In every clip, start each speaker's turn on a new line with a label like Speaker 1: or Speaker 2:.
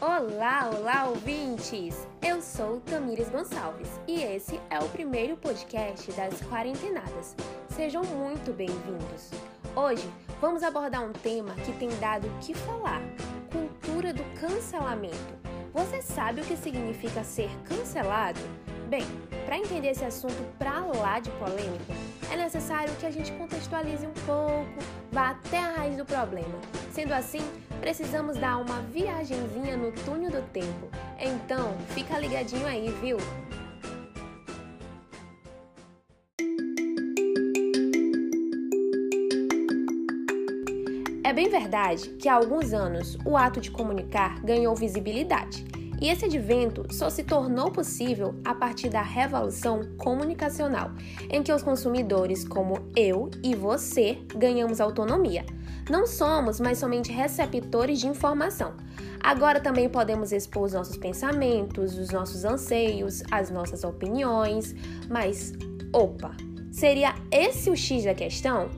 Speaker 1: Olá, olá, ouvintes! Eu sou Tamires Gonçalves e esse é o primeiro podcast das Quarentenadas. Sejam muito bem-vindos. Hoje vamos abordar um tema que tem dado o que falar: cultura do cancelamento. Você sabe o que significa ser cancelado? Bem, para entender esse assunto pra lá de polêmico, é necessário que a gente contextualize um pouco, vá até a raiz do problema. Sendo assim, precisamos dar uma viagenzinha no túnel do tempo. Então, fica ligadinho aí, viu? É bem verdade que há alguns anos o ato de comunicar ganhou visibilidade. E esse advento só se tornou possível a partir da revolução comunicacional, em que os consumidores, como eu e você, ganhamos autonomia. Não somos mais somente receptores de informação. Agora também podemos expor os nossos pensamentos, os nossos anseios, as nossas opiniões. Mas, opa, seria esse o X da questão?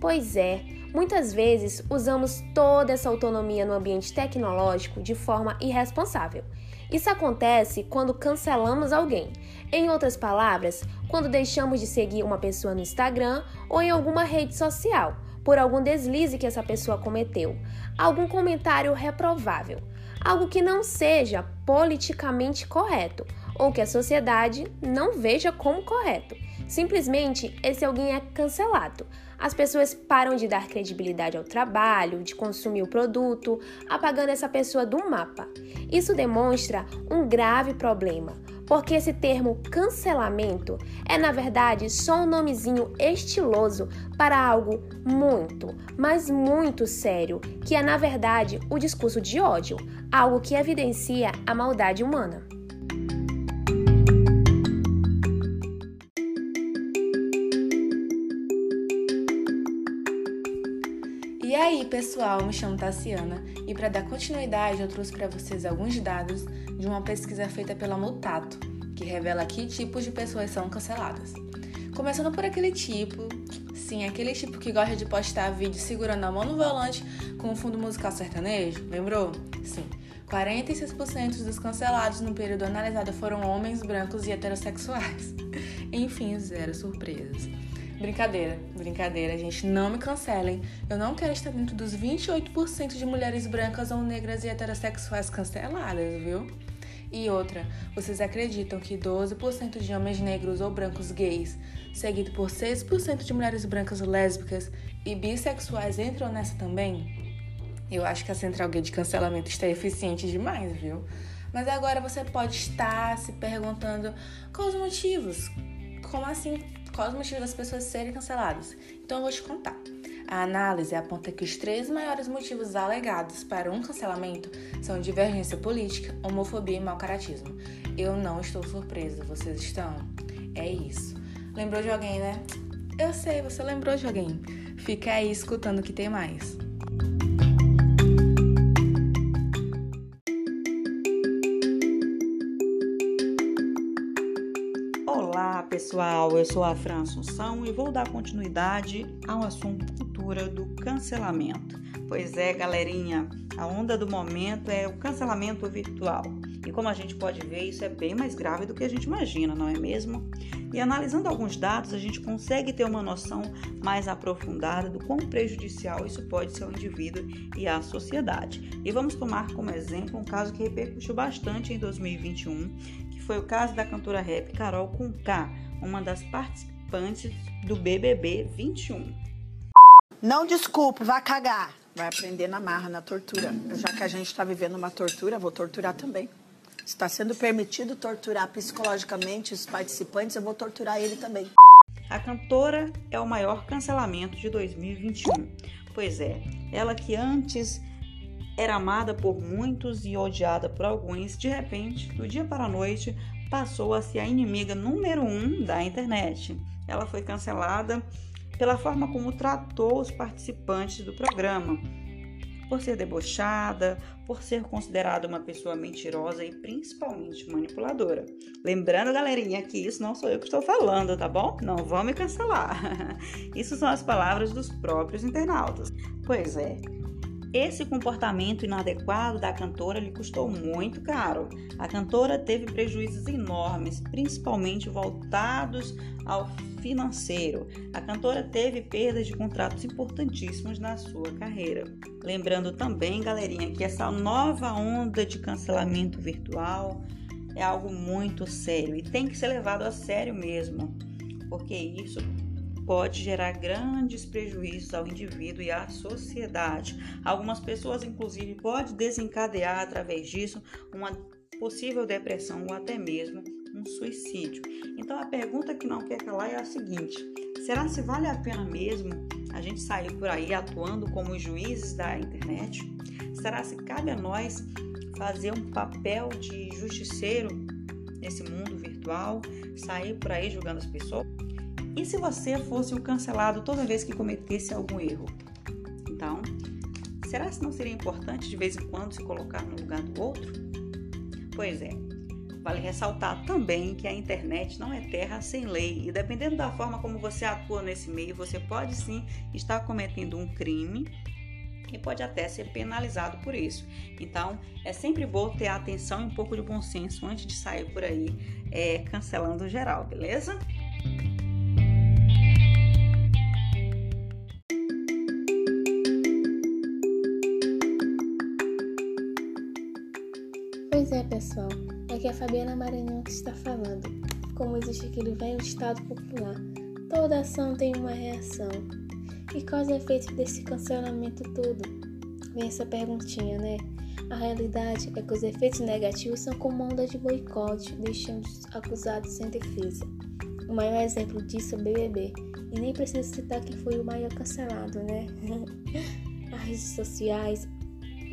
Speaker 1: Pois é, muitas vezes usamos toda essa autonomia no ambiente tecnológico de forma irresponsável. Isso acontece quando cancelamos alguém. Em outras palavras, quando deixamos de seguir uma pessoa no Instagram ou em alguma rede social por algum deslize que essa pessoa cometeu, algum comentário reprovável, algo que não seja politicamente correto ou que a sociedade não veja como correto. Simplesmente esse alguém é cancelado. As pessoas param de dar credibilidade ao trabalho, de consumir o produto, apagando essa pessoa do mapa. Isso demonstra um grave problema, porque esse termo cancelamento é na verdade só um nomezinho estiloso para algo muito, mas muito sério, que é na verdade o discurso de ódio, algo que evidencia a maldade humana.
Speaker 2: Pessoal, me chamo Tassiana e para dar continuidade eu trouxe para vocês alguns dados de uma pesquisa feita pela Mutato, que revela que tipos de pessoas são canceladas. Começando por aquele tipo, sim, aquele tipo que gosta de postar vídeo segurando a mão no volante com um fundo musical sertanejo, lembrou? Sim. 46% dos cancelados no período analisado foram homens brancos e heterossexuais. Enfim, zero surpresas. Brincadeira, brincadeira, gente. Não me cancelem. Eu não quero estar dentro dos 28% de mulheres brancas ou negras e heterossexuais canceladas, viu? E outra, vocês acreditam que 12% de homens negros ou brancos gays, seguido por 6% de mulheres brancas lésbicas e bissexuais entram nessa também? Eu acho que a central gay de cancelamento está eficiente demais, viu? Mas agora você pode estar se perguntando quais os motivos? Como assim quais os motivos das pessoas serem canceladas. Então eu vou te contar. A análise aponta que os três maiores motivos alegados para um cancelamento são divergência política, homofobia e mau caratismo. Eu não estou surpresa, vocês estão? É isso. Lembrou de alguém, né? Eu sei, você lembrou de alguém. Fica aí escutando que tem mais.
Speaker 3: Pessoal, eu sou a Fran Assunção e vou dar continuidade ao assunto cultura do cancelamento. Pois é, galerinha, a onda do momento é o cancelamento virtual. E como a gente pode ver, isso é bem mais grave do que a gente imagina, não é mesmo? E analisando alguns dados, a gente consegue ter uma noção mais aprofundada do quão prejudicial isso pode ser ao indivíduo e à sociedade. E vamos tomar como exemplo um caso que repercutiu bastante em 2021, que foi o caso da cantora rap Carol Conká, uma das participantes do BBB 21.
Speaker 4: Não desculpe, vai cagar. Vai aprender na marra, na tortura. Já que a gente está vivendo uma tortura, vou torturar também. Está sendo permitido torturar psicologicamente os participantes, eu vou torturar ele também.
Speaker 3: A cantora é o maior cancelamento de 2021. Pois é, ela que antes era amada por muitos e odiada por alguns, de repente, do dia para a noite, passou a ser a inimiga número um da internet. Ela foi cancelada pela forma como tratou os participantes do programa, por ser debochada, por ser considerada uma pessoa mentirosa e principalmente manipuladora. Lembrando, galerinha, que isso não sou eu que estou falando, tá bom? Não vão me cancelar. Isso são as palavras dos próprios internautas. Pois é, Esse comportamento inadequado da cantora lhe custou muito caro. A cantora teve prejuízos enormes, principalmente voltados ao financeiro. A cantora teve perdas de contratos importantíssimos na sua carreira. Lembrando também, galerinha, que essa nova onda de cancelamento virtual é algo muito sério e tem que ser levado a sério mesmo, porque isso pode gerar grandes prejuízos ao indivíduo e à sociedade. Algumas pessoas, inclusive, pode desencadear através disso uma possível depressão ou até mesmo um suicídio. Então a pergunta que não quer calar é a seguinte: será se vale a pena mesmo a gente sair por aí atuando como juízes da internet? Será se cabe a nós fazer um papel de justiceiro nesse mundo virtual, sair por aí julgando as pessoas? E se você fosse o cancelado toda vez que cometesse algum erro? Então, será que não seria importante de vez em quando se colocar no lugar do outro? Pois é. Vale ressaltar também que a internet não é terra sem lei e dependendo da forma como você atua nesse meio, você pode sim estar cometendo um crime e pode até ser penalizado por isso. Então, é sempre bom ter atenção e um pouco de bom senso antes de sair por aí é, cancelando geral, beleza?
Speaker 5: É, pessoal, aqui é a Fabiana Maranhão que está falando. Como existe aquele velho estado popular, toda ação tem uma reação. E quais é o efeito desse cancelamento todo? Vem essa perguntinha, né? A realidade é que os efeitos negativos são como onda de boicote, deixando os acusados sem defesa. O maior exemplo disso é o BBB, e nem preciso citar quem foi o maior cancelado, né? As redes sociais,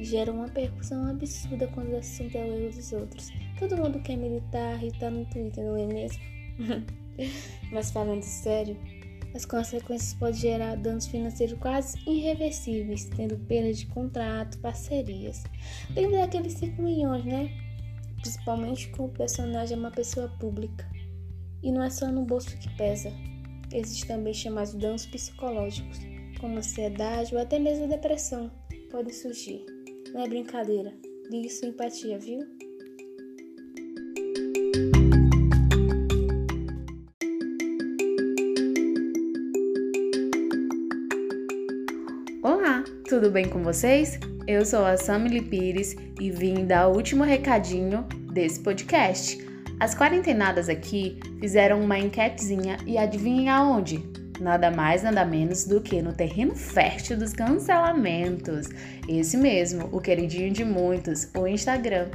Speaker 5: gera uma percussão absurda quando o assunto é o erro dos outros. Todo mundo quer militar e tá no Twitter, não é mesmo? Mas falando sério, as consequências podem gerar danos financeiros quase irreversíveis, tendo perda de contrato, parcerias. Lembra daqueles 5 milhões, né? Principalmente com o personagem é uma pessoa pública. E não é só no bolso que pesa. Existem também chamados danos psicológicos, como ansiedade ou até mesmo depressão, podem surgir. Não é brincadeira. Sua empatia, viu?
Speaker 6: Olá, tudo bem com vocês? Eu sou a Samily Pires e vim dar o último recadinho desse podcast. As quarentenadas aqui fizeram uma enquetezinha e adivinhem aonde? Nada mais, nada menos do que no terreno fértil dos cancelamentos. Esse mesmo, o queridinho de muitos, o Instagram.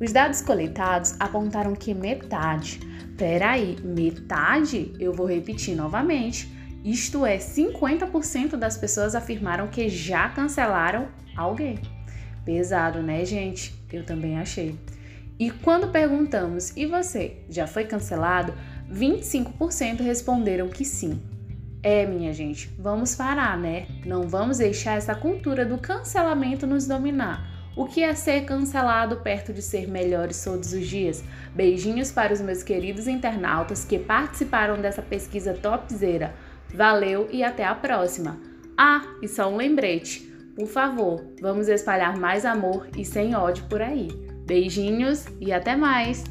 Speaker 6: Os dados coletados apontaram que metade, peraí, metade? Eu vou repetir novamente. Isto é, 50% das pessoas afirmaram que já cancelaram alguém. Pesado, né, gente? Eu também achei. E quando perguntamos, e você, já foi cancelado? 25% responderam que sim. É, minha gente, vamos parar, né? Não vamos deixar essa cultura do cancelamento nos dominar. O que é ser cancelado perto de ser melhores todos os dias? Beijinhos para os meus queridos internautas que participaram dessa pesquisa topzera. Valeu e até a próxima. Ah, e só um lembrete. Por favor, vamos espalhar mais amor e sem ódio por aí. Beijinhos e até mais!